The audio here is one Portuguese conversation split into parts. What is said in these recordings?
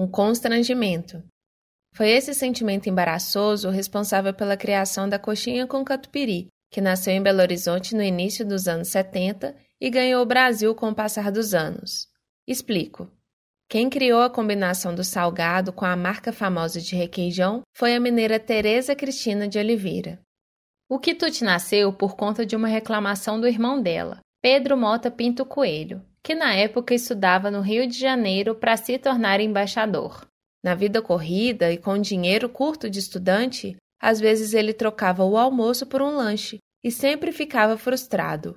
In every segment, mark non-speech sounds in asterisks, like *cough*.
um constrangimento. Foi esse sentimento embaraçoso o responsável pela criação da coxinha com catupiry, que nasceu em Belo Horizonte no início dos anos 70 e ganhou o Brasil com o passar dos anos. Explico. Quem criou a combinação do salgado com a marca famosa de requeijão foi a mineira Teresa Cristina de Oliveira. O quitute nasceu por conta de uma reclamação do irmão dela, Pedro Mota Pinto Coelho, que na época estudava no Rio de Janeiro para se tornar embaixador. Na vida corrida e com dinheiro curto de estudante, às vezes ele trocava o almoço por um lanche e sempre ficava frustrado.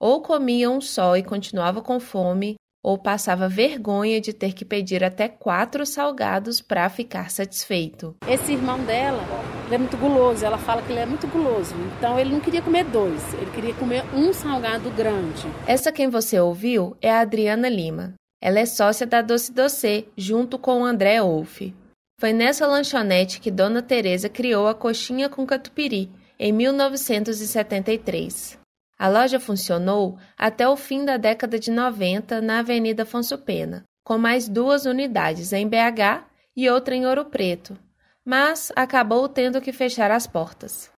Ou comia um só e continuava com fome, ou passava vergonha de ter que pedir até quatro salgados para ficar satisfeito. Esse irmão dela é muito guloso, ela fala que ele é muito guloso, então ele não queria comer dois, ele queria comer um salgado grande. Essa quem você ouviu é a Adriana Lima. Ela é sócia da Doce Doce, junto com o André Wolff. Foi nessa lanchonete que Dona Teresa criou a coxinha com catupiry, em 1973. A loja funcionou até o fim da década de 90 na Avenida Afonso Pena, com mais duas unidades em BH e outra em Ouro Preto, mas acabou tendo que fechar as portas.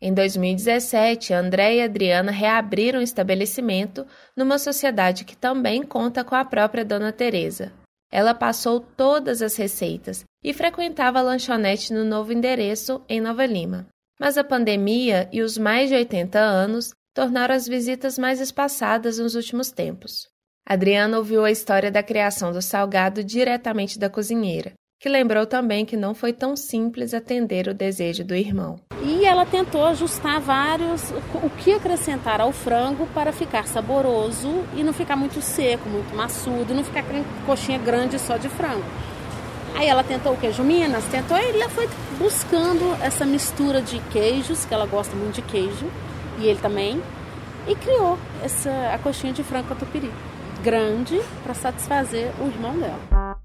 Em 2017, André e Adriana reabriram o estabelecimento numa sociedade que também conta com a própria Dona Teresa. Ela passou todas as receitas e frequentava a lanchonete no novo endereço em Nova Lima. Mas a pandemia e os mais de 80 anos tornaram as visitas mais espaçadas nos últimos tempos. Adriana ouviu a história da criação do salgado diretamente da cozinheira que lembrou também que não foi tão simples atender o desejo do irmão. E ela tentou ajustar vários o que acrescentar ao frango para ficar saboroso e não ficar muito seco, muito maçudo, não ficar coxinha grande só de frango. Aí ela tentou o queijo Minas, tentou e ela foi buscando essa mistura de queijos, que ela gosta muito de queijo, e ele também, e criou essa a coxinha de frango catupiry, grande para satisfazer o irmão dela.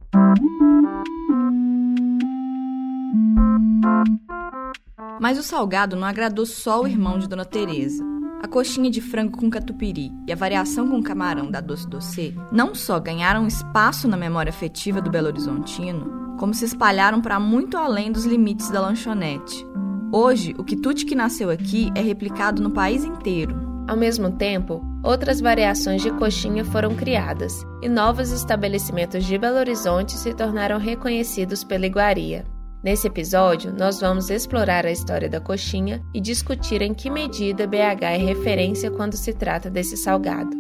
Mas o salgado não agradou só o irmão de Dona Teresa. A coxinha de frango com catupiry e a variação com camarão da Doce Doce não só ganharam espaço na memória afetiva do Belo Horizontino, como se espalharam para muito além dos limites da lanchonete. Hoje, o quitute que nasceu aqui é replicado no país inteiro. Ao mesmo tempo, outras variações de coxinha foram criadas e novos estabelecimentos de Belo Horizonte se tornaram reconhecidos pela iguaria. Nesse episódio, nós vamos explorar a história da coxinha e discutir em que medida BH é referência quando se trata desse salgado.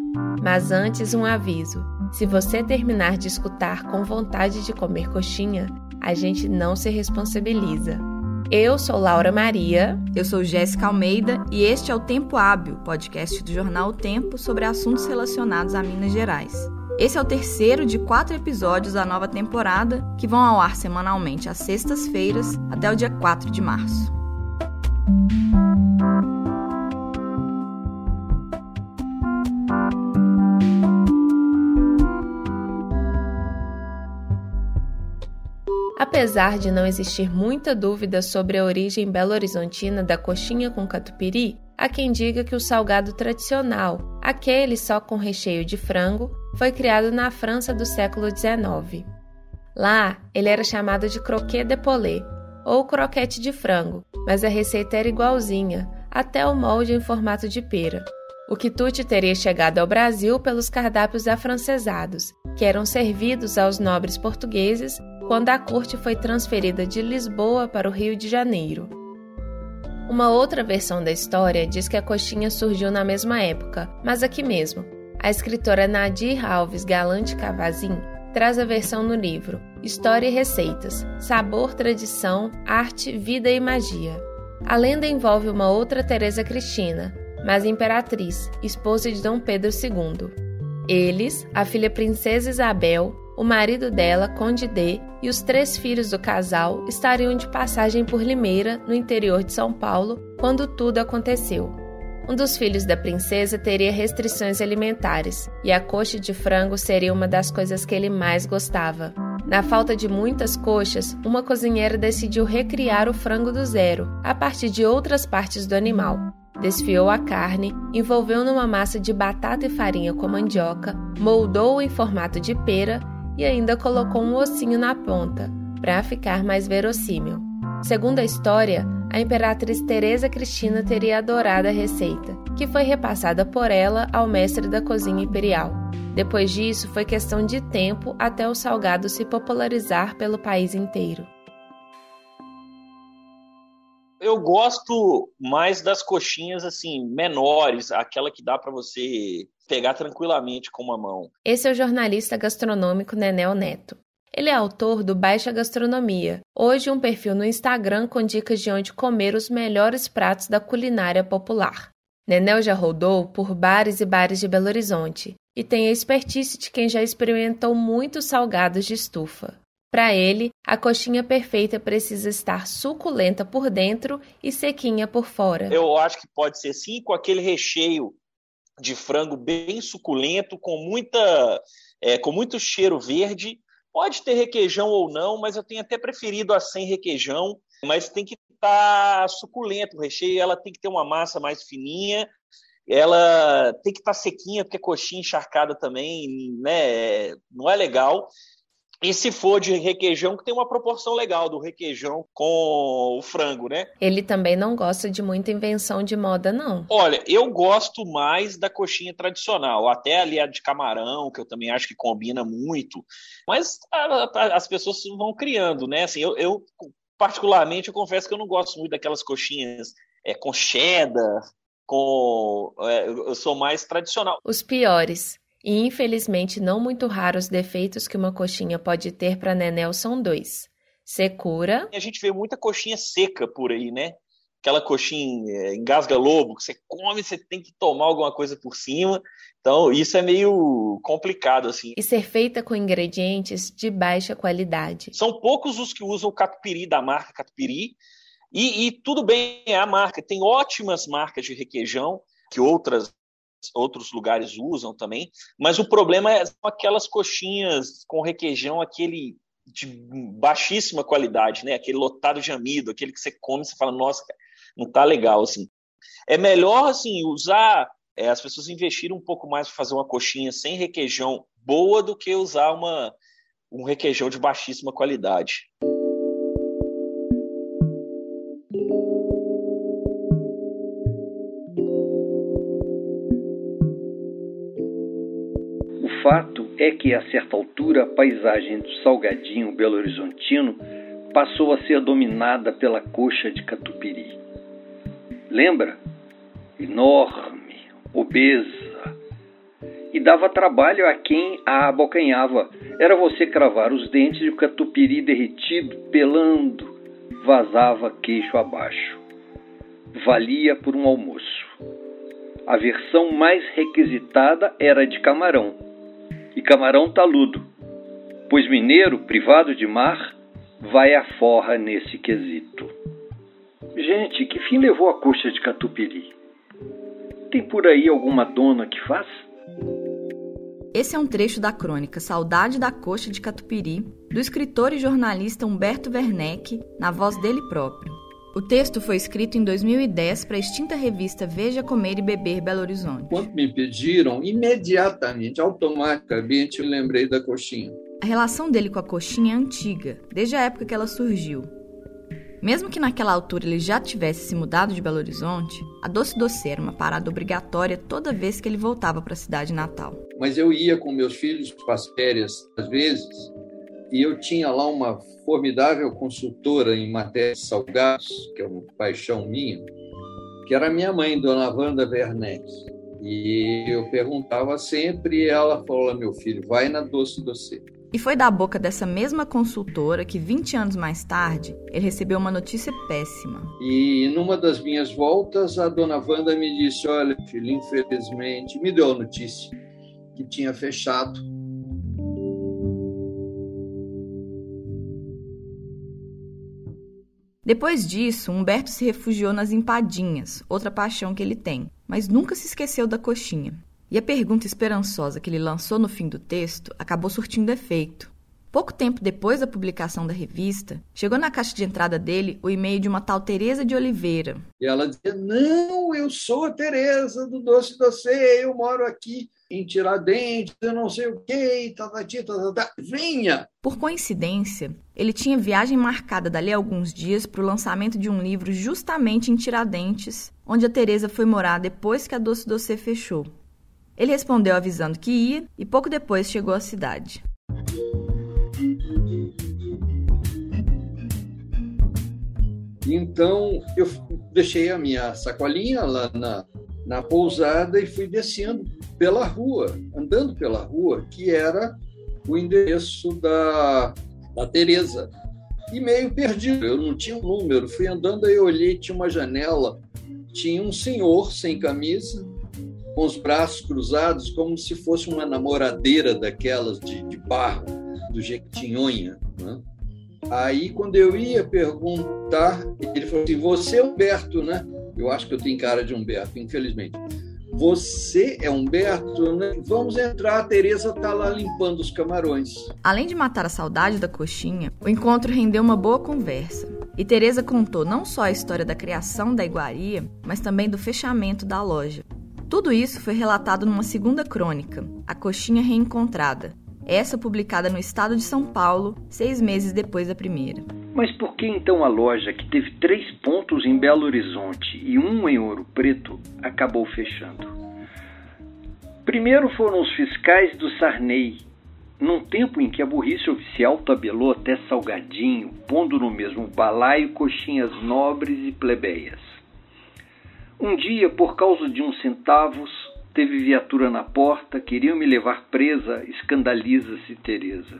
Mas antes, um aviso: se você terminar de escutar com vontade de comer coxinha, a gente não se responsabiliza. Eu sou Laura Maria. Eu sou Jéssica Almeida e este é o Tempo Hábil, podcast do jornal O Tempo sobre assuntos relacionados a Minas Gerais. Esse é o terceiro de quatro episódios da nova temporada, que vão ao ar semanalmente às sextas-feiras até o dia 4 de março. Apesar de não existir muita dúvida sobre a origem belo-horizontina da coxinha com catupiry, há quem diga que o salgado tradicional, aquele só com recheio de frango, foi criado na França do século XIX. Lá, ele era chamado de croquet de poulet, ou croquete de frango, mas a receita era igualzinha, até o molde em formato de pera. O quitute teria chegado ao Brasil pelos cardápios afrancesados, que eram servidos aos nobres portugueses quando a corte foi transferida de Lisboa para o Rio de Janeiro. Uma outra versão da história diz que a coxinha surgiu na mesma época, mas aqui mesmo. A escritora Nadir Alves Galante Cavazin traz a versão no livro História e Receitas: Sabor, Tradição, Arte, Vida e Magia. A lenda envolve uma outra Teresa Cristina, mas imperatriz, esposa de Dom Pedro II. Eles, a filha princesa Isabel, o marido dela, Conde D, e os três filhos do casal estariam de passagem por Limeira, no interior de São Paulo, quando tudo aconteceu. Um dos filhos da princesa teria restrições alimentares, e a coxa de frango seria uma das coisas que ele mais gostava. Na falta de muitas coxas, uma cozinheira decidiu recriar o frango do zero, a partir de outras partes do animal. Desfiou a carne, envolveu numa massa de batata e farinha com mandioca, moldou-o em formato de pera e ainda colocou um ossinho na ponta, para ficar mais verossímil. Segundo a história, a imperatriz Teresa Cristina teria adorado a receita, que foi repassada por ela ao mestre da cozinha imperial. Depois disso, foi questão de tempo até o salgado se popularizar pelo país inteiro. Eu gosto mais das coxinhas assim menores, aquela que dá para você pegar tranquilamente com uma mão. Esse é o jornalista gastronômico Nenel Neto. Ele é autor do Baixa Gastronomia, hoje um perfil no Instagram com dicas de onde comer os melhores pratos da culinária popular. Nenel já rodou por bares e bares de Belo Horizonte e tem a expertise de quem já experimentou muitos salgados de estufa. Para ele, a coxinha perfeita precisa estar suculenta por dentro e sequinha por fora. Eu acho que pode ser sim com aquele recheio de frango bem suculento, com muita, é, com muito cheiro verde. Pode ter requeijão ou não, mas eu tenho até preferido a sem requeijão. Mas tem que estar tá suculento o recheio, ela tem que ter uma massa mais fininha ela tem que estar tá sequinha, porque coxinha encharcada também, né, não é legal. E se for de requeijão, que tem uma proporção legal do requeijão com o frango, né? Ele também não gosta de muita invenção de moda, não. Olha, eu gosto mais da coxinha tradicional, até ali a de camarão, que eu também acho que combina muito. Mas a, a, as pessoas vão criando, né? Assim, eu, eu, particularmente, eu confesso que eu não gosto muito daquelas coxinhas é, com cheddar, com. É, eu sou mais tradicional. Os piores e infelizmente não muito raros defeitos que uma coxinha pode ter para Nenel são dois: secura. A gente vê muita coxinha seca por aí, né? Aquela coxinha é, engasga lobo, que você come, você tem que tomar alguma coisa por cima. Então, isso é meio complicado, assim. E ser feita com ingredientes de baixa qualidade. São poucos os que usam o catupiry da marca Catupiry. E, e tudo bem, é a marca. Tem ótimas marcas de requeijão que outras outros lugares usam também, mas o problema é aquelas coxinhas com requeijão, aquele de baixíssima qualidade, né? Aquele lotado de amido, aquele que você come e você fala, nossa, não tá legal assim. É melhor assim usar, é, as pessoas investirem um pouco mais para fazer uma coxinha sem requeijão boa do que usar uma um requeijão de baixíssima qualidade. É que, a certa altura, a paisagem do Salgadinho Belo Horizontino passou a ser dominada pela coxa de catupiry. Lembra? Enorme, obesa. E dava trabalho a quem a abocanhava. Era você cravar os dentes e o catupiry derretido, pelando, vazava queixo abaixo. Valia por um almoço. A versão mais requisitada era de camarão, camarão taludo, pois mineiro privado de mar vai à forra nesse quesito. Gente, que fim levou a coxa de catupiry? Tem por aí alguma dona que faz? Esse é um trecho da crônica Saudade da Coxa de Catupiry, do escritor e jornalista Humberto Werneck, na voz dele próprio. O texto foi escrito em 2010 para a extinta revista Veja Comer e Beber Belo Horizonte. Quando me pediram, imediatamente, automaticamente, eu lembrei da coxinha. A relação dele com a coxinha é antiga, desde a época que ela surgiu. Mesmo que naquela altura ele já tivesse se mudado de Belo Horizonte, a Doce Doce era uma parada obrigatória toda vez que ele voltava para a cidade natal. Mas eu ia com meus filhos para as férias, às vezes, e eu tinha lá uma formidável consultora em matéria de salgados, que é uma paixão minha, que era minha mãe, Dona Wanda Werneck. E eu perguntava sempre e ela falou: meu filho, vai na Doce Doce. E foi da boca dessa mesma consultora que, 20 anos mais tarde, ele recebeu uma notícia péssima. E numa das minhas voltas, a dona Wanda me disse: Olha, filho, infelizmente, me deu a notícia que tinha fechado Depois disso, Humberto se refugiou nas empadinhas, outra paixão que ele tem, mas nunca se esqueceu da coxinha. E a pergunta esperançosa que ele lançou no fim do texto acabou surtindo efeito. Pouco tempo depois da publicação da revista, chegou na caixa de entrada dele o e-mail de uma tal Teresa de Oliveira. E ela dizia: Não, eu sou a Teresa do Doce Doce, eu moro aqui. Em Tiradentes, eu não sei o quê, tatati, tatata. vinha. Por coincidência, ele tinha viagem marcada dali a alguns dias para o lançamento de um livro justamente em Tiradentes, onde a Teresa foi morar depois que a Doce Doce fechou. Ele respondeu avisando que ia e pouco depois chegou à cidade. Então, eu deixei a minha sacolinha lá na, na pousada e fui descendo pela rua, andando pela rua, que era o endereço da, da Tereza. E meio perdido, eu não tinha um número. Fui andando e olhei, tinha uma janela, tinha um senhor sem camisa, com os braços cruzados, como se fosse uma namoradeira daquelas de, de barro, do Jequitinhonha. Né? Aí, quando eu ia perguntar, ele falou assim: Você é Humberto, né? Eu acho que eu tenho cara de Humberto, infelizmente. Você é Humberto, né? Vamos entrar, a Tereza está lá limpando os camarões. Além de matar a saudade da coxinha, o encontro rendeu uma boa conversa. E Tereza contou não só a história da criação da iguaria, mas também do fechamento da loja. Tudo isso foi relatado numa segunda crônica, A Coxinha Reencontrada, essa publicada no estado de São Paulo, seis meses depois da primeira. Mas por que então a loja, que teve três pontos em Belo Horizonte e um em Ouro Preto, acabou fechando? Primeiro foram os fiscais do Sarney, num tempo em que a burrice oficial tabelou até salgadinho, pondo no mesmo balaio coxinhas nobres e plebeias. Um dia, por causa de uns centavos, Teve viatura na porta, queriam me levar presa, escandaliza-se Teresa.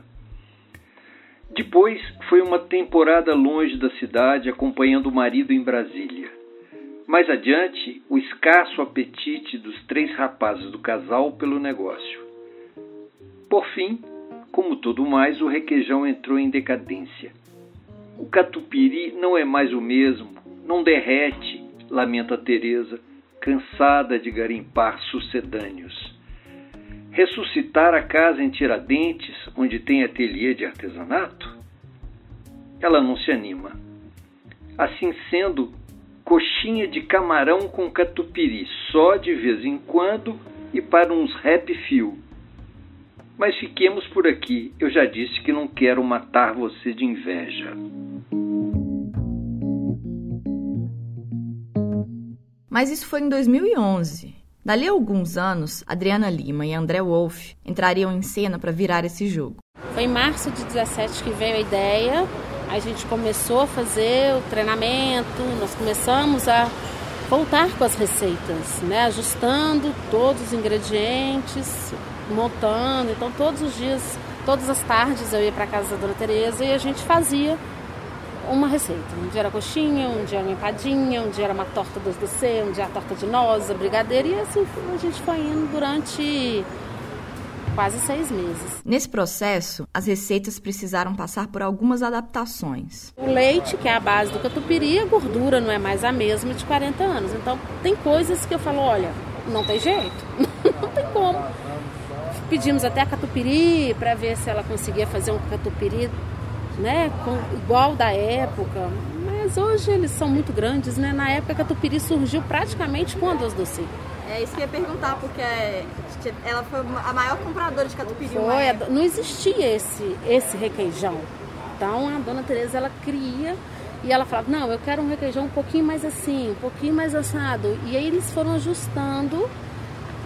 Depois foi uma temporada longe da cidade, acompanhando o marido em Brasília. Mais adiante, o escasso apetite dos três rapazes do casal pelo negócio. Por fim, como tudo mais, o requeijão entrou em decadência. O catupiry não é mais o mesmo, não derrete, lamenta Teresa cansada de garimpar sucedâneos. Ressuscitar a casa em Tiradentes, onde tem ateliê de artesanato? Ela não se anima. Assim sendo, coxinha de camarão com catupiry, só de vez em quando e para uns rap fio. Mas fiquemos por aqui. Eu já disse que não quero matar você de inveja. Mas isso foi em 2011. Dali a alguns anos, Adriana Lima e André Wolff entrariam em cena para virar esse jogo. Foi em março de 17 que veio a ideia. A gente começou a fazer o treinamento, nós começamos a voltar com as receitas, né? ajustando todos os ingredientes, montando. Então, todos os dias, todas as tardes eu ia para casa da dona Tereza e a gente fazia uma receita. Um dia era coxinha, um dia era uma empadinha, um dia era uma torta doce do C, um dia a torta de noz, a brigadeira, e assim a gente foi indo durante quase seis meses. Nesse processo, as receitas precisaram passar por algumas adaptações. O leite, que é a base do catupiry, a gordura não é mais a mesma de 40 anos. Então, tem coisas que eu falo, olha, não tem jeito, *laughs* não tem como. Pedimos até a catupiry para ver se ela conseguia fazer um catupiry né, com, igual da época, mas hoje eles são muito grandes, né? Na época a Catupiry surgiu praticamente com a Doce Doce. É isso que eu ia perguntar, porque ela foi a maior compradora de catupiry. Foi, não existia esse, esse requeijão. Então a dona Tereza ela cria e ela falava, não, eu quero um requeijão um pouquinho mais assim, um pouquinho mais assado. E aí eles foram ajustando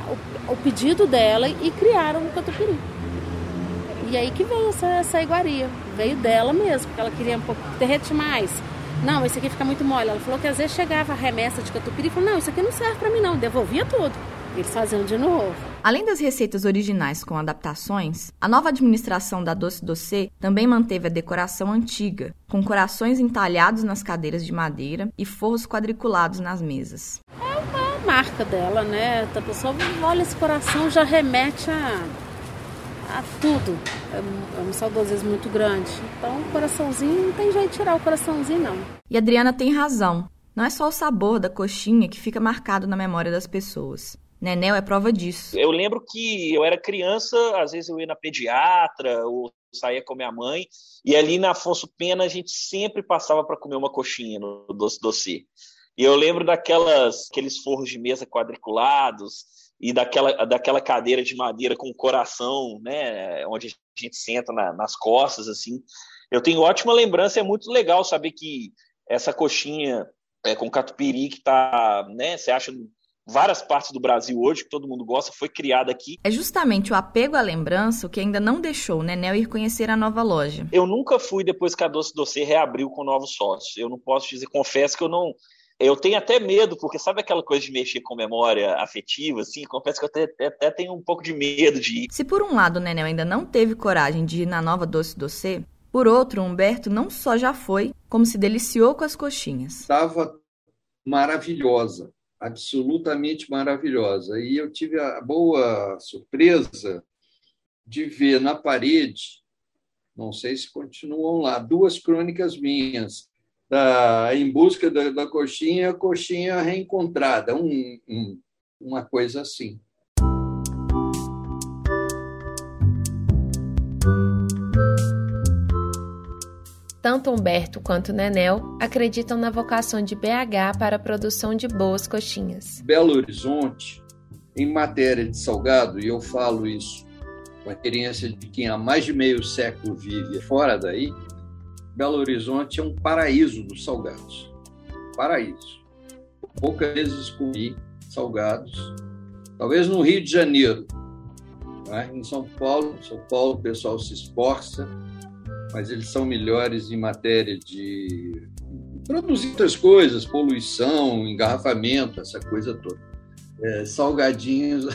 o, o pedido dela e criaram o catupiry. E aí que veio essa, essa iguaria. Veio dela mesmo, porque ela queria um pouco derrete mais. Não, esse aqui fica muito mole. Ela falou que às vezes chegava a remessa de catupiry e falou, não, isso aqui não serve para mim não. Devolvia tudo. Eles faziam de novo. Além das receitas originais com adaptações, a nova administração da Doce Doce também manteve a decoração antiga, com corações entalhados nas cadeiras de madeira e forros quadriculados nas mesas. É uma marca dela, né? A pessoa olha esse coração já remete a a tudo. É, é um saudosismo muito grande. Então, o coraçãozinho, não tem jeito de tirar o coraçãozinho, não. E a Adriana tem razão. Não é só o sabor da coxinha que fica marcado na memória das pessoas. Nenel é prova disso. Eu lembro que eu era criança, às vezes eu ia na pediatra ou saía com minha mãe, e ali na Afonso Pena a gente sempre passava para comer uma coxinha no Doce Doce. E eu lembro daquelas aqueles forros de mesa quadriculados, e daquela, daquela cadeira de madeira com o coração, né, onde a gente senta na, nas costas, assim. Eu tenho ótima lembrança, é muito legal saber que essa coxinha é, com catupiry que tá, né, você acha em várias partes do Brasil hoje, que todo mundo gosta, foi criada aqui. É justamente o apego à lembrança o que ainda não deixou o Nenel ir conhecer a nova loja. Eu nunca fui depois que a Doce Doce reabriu com novos sócios. Eu não posso dizer, confesso que eu não eu tenho até medo, porque sabe aquela coisa de mexer com memória afetiva, assim? Confesso que eu até, até tenho um pouco de medo de ir. Se por um lado o Nenel ainda não teve coragem de ir na nova Doce Doce, por outro, Humberto não só já foi, como se deliciou com as coxinhas. Estava maravilhosa, absolutamente maravilhosa. E eu tive a boa surpresa de ver na parede, não sei se continuam lá, duas crônicas minhas da, em busca da, da coxinha, coxinha reencontrada, um, um, uma coisa assim. Tanto Humberto quanto Nenel acreditam na vocação de BH para a produção de boas coxinhas. Belo Horizonte, em matéria de salgado, e eu falo isso com a experiência de quem há mais de meio século vive fora daí, Belo Horizonte é um paraíso dos salgados. Paraíso. Poucas vezes comi salgados. Talvez no Rio de Janeiro. Né? Em São Paulo, São Paulo o pessoal se esforça, mas eles são melhores em matéria de produzir outras coisas, poluição, engarrafamento, essa coisa toda é, salgadinhos.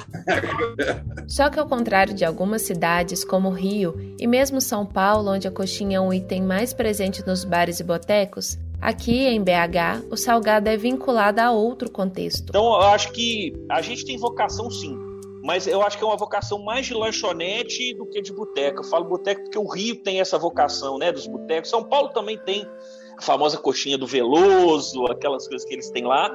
Só que ao contrário de algumas cidades como Rio e mesmo São Paulo, onde a coxinha é um item mais presente nos bares e botecos, Aqui em BH, o salgado é vinculado a outro contexto. Então, eu acho que a gente tem vocação sim, mas eu acho que é uma vocação mais de lanchonete do que de boteca. Eu falo boteca porque o Rio tem essa vocação, né, dos botecos. São Paulo também tem a famosa coxinha do Veloso, aquelas coisas que eles têm lá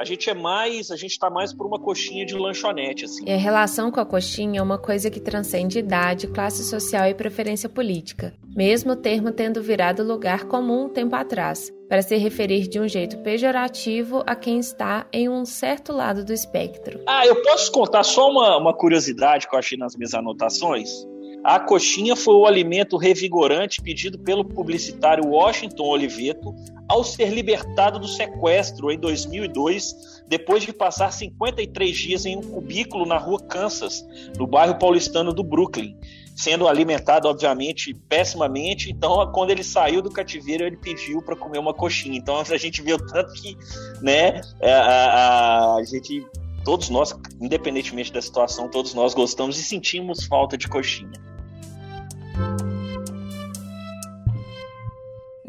a gente é mais, a gente está mais por uma coxinha de lanchonete, assim. E a relação com a coxinha é uma coisa que transcende idade, classe social e preferência política, mesmo o termo tendo virado lugar comum um tempo atrás, para se referir de um jeito pejorativo a quem está em um certo lado do espectro. Ah, eu posso contar só uma, uma curiosidade que eu achei nas minhas anotações? A coxinha foi o alimento revigorante pedido pelo publicitário Washington Oliveto ao ser libertado do sequestro em 2002, depois de passar 53 dias em um cubículo na rua Kansas, no bairro paulistano do Brooklyn, sendo alimentado, obviamente, pessimamente. Então, quando ele saiu do cativeiro, ele pediu para comer uma coxinha. Então, a gente viu tanto que né, a, a, a gente todos nós, independentemente da situação, todos nós gostamos e sentimos falta de coxinha.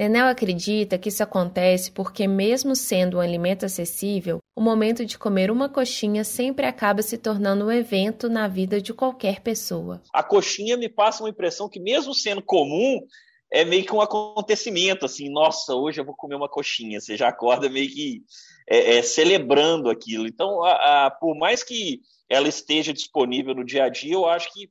Nenel acredita que isso acontece porque, mesmo sendo um alimento acessível, o momento de comer uma coxinha sempre acaba se tornando um evento na vida de qualquer pessoa. A coxinha me passa uma impressão que, mesmo sendo comum, é meio que um acontecimento, assim, nossa, hoje eu vou comer uma coxinha. Você já acorda meio que é, é, celebrando aquilo. Então, a, a, por mais que ela esteja disponível no dia a dia, eu acho que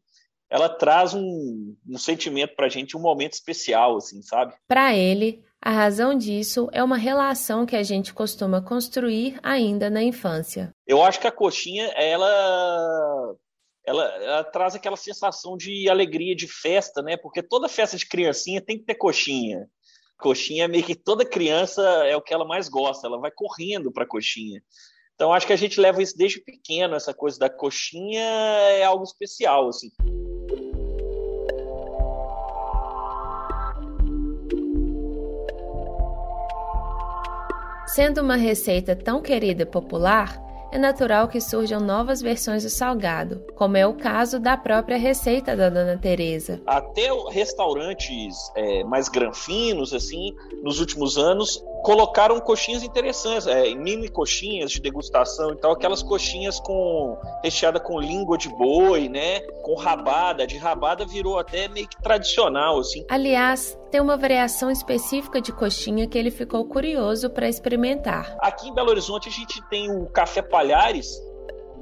ela traz um, um sentimento para a gente, um momento especial, assim, sabe? Para ele, a razão disso é uma relação que a gente costuma construir ainda na infância. Eu acho que a coxinha, ela, ela, ela, traz aquela sensação de alegria, de festa, né? Porque toda festa de criancinha tem que ter coxinha. Coxinha, meio que toda criança é o que ela mais gosta, ela vai correndo para coxinha. Então, acho que a gente leva isso desde pequeno, essa coisa da coxinha é algo especial, assim. Sendo uma receita tão querida e popular, é natural que surjam novas versões do salgado, como é o caso da própria receita da Dona Teresa. Até restaurantes é, mais granfinos, assim, nos últimos anos, colocaram coxinhas interessantes, é, mini coxinhas de degustação e tal, aquelas coxinhas com recheada com língua de boi, né, com rabada, de rabada virou até meio que tradicional, assim. Aliás, tem uma variação específica de coxinha que ele ficou curioso para experimentar. Aqui em Belo Horizonte a gente tem o Café Palhares,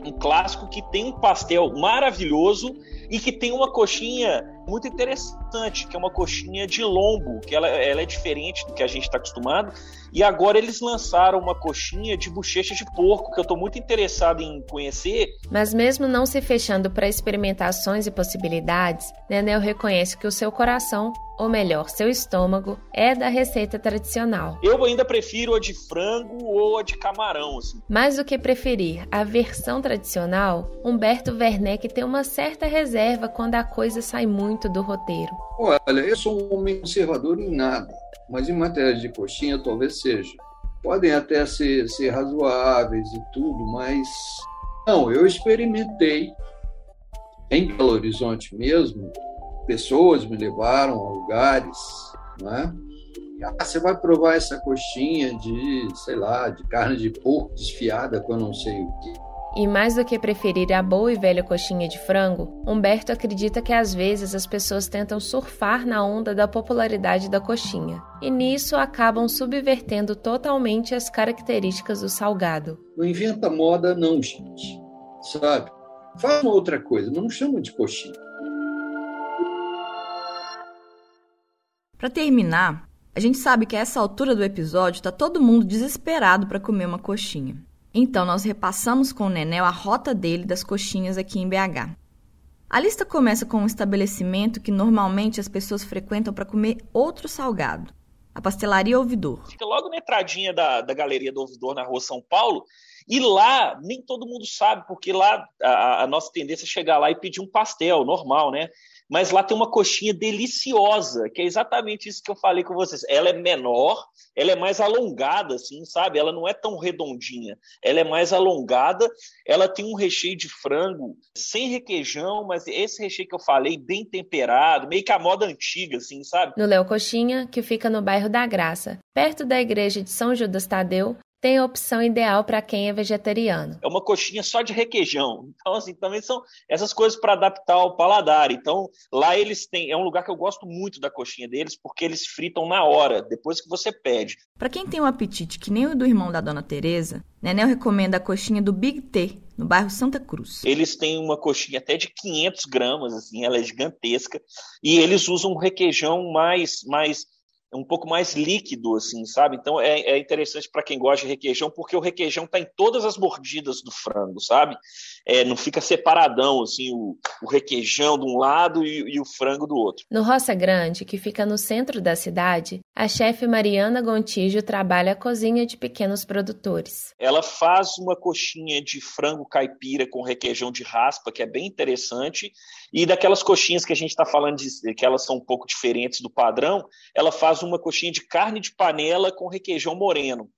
um clássico que tem um pastel maravilhoso e que tem uma coxinha muito interessante, que é uma coxinha de lombo, que ela, ela é diferente do que a gente está acostumado. E agora eles lançaram uma coxinha de bochecha de porco, que eu estou muito interessado em conhecer. Mas mesmo não se fechando para experimentações e possibilidades, Nenel reconhece que o seu coração ou melhor, seu estômago, é da receita tradicional. Eu ainda prefiro a de frango ou a de camarão. Assim. Mais do que preferir a versão tradicional, Humberto Werneck tem uma certa reserva quando a coisa sai muito do roteiro. Olha, eu sou um homem conservador em nada, mas em matéria de coxinha talvez seja. Podem até ser, ser razoáveis e tudo, mas não, eu experimentei em Belo Horizonte mesmo pessoas me levaram a lugares, né? Ah, você vai provar essa coxinha de, sei lá, de carne de porco desfiada com eu não sei o quê. E mais do que preferir a boa e velha coxinha de frango, Humberto acredita que às vezes as pessoas tentam surfar na onda da popularidade da coxinha, e nisso acabam subvertendo totalmente as características do salgado. Não inventa moda, não, gente. Sabe? Faz uma outra coisa, não chama de coxinha. Para terminar, a gente sabe que a essa altura do episódio está todo mundo desesperado para comer uma coxinha. Então nós repassamos com o Nenel a rota dele das coxinhas aqui em BH. A lista começa com um estabelecimento que normalmente as pessoas frequentam para comer outro salgado, a Pastelaria Ouvidor. Fica logo na entradinha da, da Galeria do Ouvidor, na rua São Paulo, e lá nem todo mundo sabe, porque lá a, a nossa tendência é chegar lá e pedir um pastel normal, né? Mas lá tem uma coxinha deliciosa, que é exatamente isso que eu falei com vocês. Ela é menor, ela é mais alongada, assim, sabe? Ela não é tão redondinha, ela é mais alongada, ela tem um recheio de frango sem requeijão, mas esse recheio que eu falei, bem temperado, meio que a moda antiga, assim, sabe? No Léo Coxinha, que fica no bairro da Graça, perto da igreja de São Judas Tadeu, tem a opção ideal para quem é vegetariano. É uma coxinha só de requeijão. Então, assim, também são essas coisas para adaptar ao paladar. Então, lá eles têm. É um lugar que eu gosto muito da coxinha deles, porque eles fritam na hora, depois que você pede. Para quem tem um apetite que nem o do irmão da dona Teresa, Nenel recomenda a coxinha do Big T, no bairro Santa Cruz. Eles têm uma coxinha até de 500 gramas, assim, ela é gigantesca, e eles usam um requeijão mais, mais um pouco mais líquido, assim, sabe? Então é, é interessante para quem gosta de requeijão, porque o requeijão está em todas as mordidas do frango, sabe? É, não fica separadão, assim, o, o requeijão de um lado e, e, o frango do outro. No Roça Grande, que fica no centro da cidade, a chefe Mariana Gontijo trabalha a cozinha de pequenos produtores. Ela faz uma coxinha de frango caipira com requeijão de raspa, que é bem interessante, e daquelas coxinhas que a gente está falando de, que elas são um pouco diferentes do padrão, ela faz uma coxinha de carne de panela com requeijão moreno.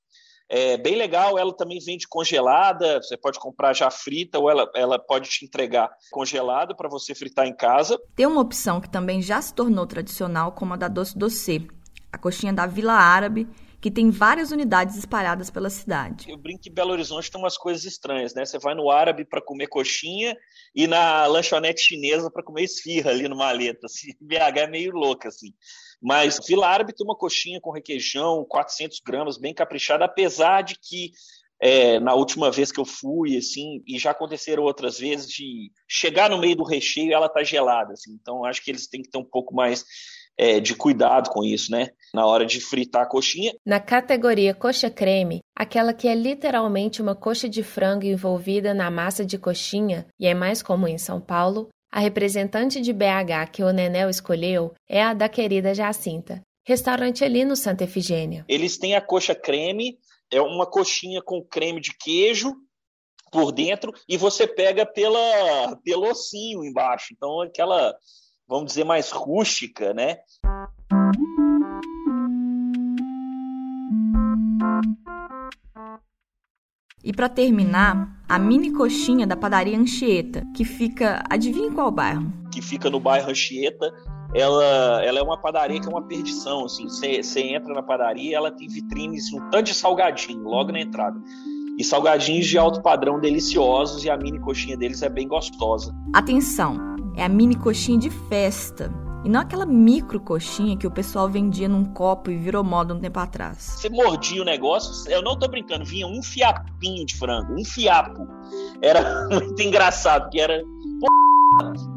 É bem legal, ela também vende congelada, você pode comprar já frita ou ela, ela pode te entregar congelada para você fritar em casa. Tem uma opção que também já se tornou tradicional, como a da Doce Doce, a coxinha da Vila Árabe, que tem várias unidades espalhadas pela cidade. Eu brinco que Belo Horizonte tem umas coisas estranhas, né? Você vai no árabe para comer coxinha e na lanchonete chinesa para comer esfirra ali no maleta. Assim. *laughs* BH é meio louca, assim. Mas Vila Árabe tem uma coxinha com requeijão, 400 gramas, bem caprichada, apesar de que é, na última vez que eu fui, assim, e já aconteceram outras vezes, de chegar no meio do recheio e ela tá gelada, assim. Então, acho que eles têm que ter um pouco mais é, de cuidado com isso, né? Na hora de fritar a coxinha. Na categoria coxa creme, aquela que é literalmente uma coxa de frango envolvida na massa de coxinha e é mais comum em São Paulo, a representante de BH que o Nenel escolheu é a da querida Jacinta, restaurante ali no Santa Efigênia. Eles têm a coxa creme, é uma coxinha com creme de queijo por dentro e você pega pela pelo ossinho embaixo. Então aquela vamos dizer, mais rústica, né? E para terminar, a mini coxinha da padaria Anchieta, que fica, adivinha qual bairro? Que fica no bairro Anchieta. Ela, ela é uma padaria que é uma perdição, assim. Você entra na padaria, ela tem vitrines, um tanto de salgadinho logo na entrada. E salgadinhos de alto padrão deliciosos e a mini coxinha deles é bem gostosa. Atenção, é a mini coxinha de festa. E não aquela micro coxinha que o pessoal vendia num copo e virou moda um tempo atrás. Você mordia o negócio, eu não tô brincando, vinha um fiapinho de frango, um fiapo. Era *laughs* muito engraçado, que era.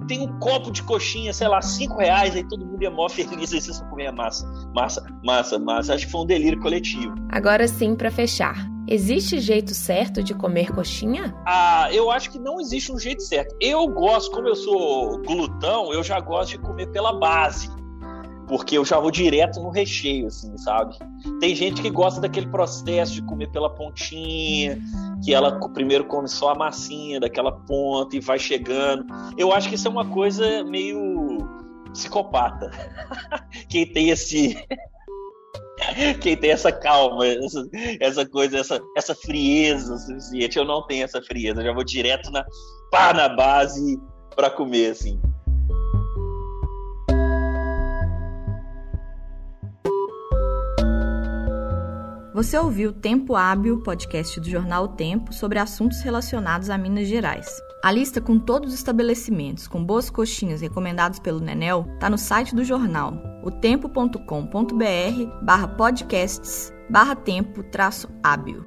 Tem um copo de coxinha, sei lá, cinco reais, aí todo mundo é mó feliz, aí vocês vão comer massa, massa, massa, massa. Acho que foi um delírio coletivo. Agora sim, para fechar. Existe jeito certo de comer coxinha? Ah, eu acho que não existe um jeito certo. Eu gosto, como eu sou glutão, eu já gosto de comer pela base porque eu já vou direto no recheio, assim, sabe? Tem gente que gosta daquele processo de comer pela pontinha, que ela primeiro come só a massinha daquela ponta e vai chegando. Eu acho que isso é uma coisa meio psicopata. *laughs* Quem tem esse quem tem essa calma, essa, essa, coisa, essa, essa frieza suficiente. Eu não tenho essa frieza, eu já vou direto na pá na base para comer assim. Você ouviu Tempo Hábil, podcast do jornal o Tempo, sobre assuntos relacionados a Minas Gerais. A lista com todos os estabelecimentos com boas coxinhas recomendados pelo Nenel está no site do jornal, otempo.com.br barra podcasts barra tempo traço hábil.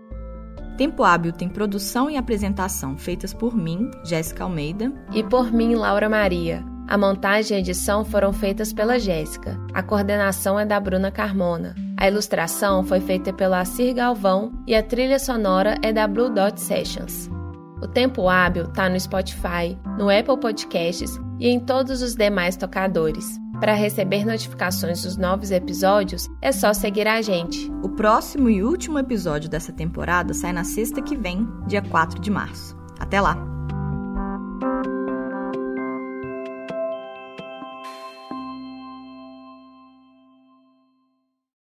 Tempo Hábil tem produção e apresentação feitas por mim, Jéssica Almeida, e por mim, Laura Maria. A montagem e edição foram feitas pela Jéssica. A coordenação é da Bruna Carmona. A ilustração foi feita pela Assir Galvão e a trilha sonora é da Blue Dot Sessions. O Tempo Hábil está no Spotify, no Apple Podcasts e em todos os demais tocadores. Para receber notificações dos novos episódios, é só seguir a gente. O próximo e último episódio dessa temporada sai na sexta que vem, dia 4 de março. Até lá!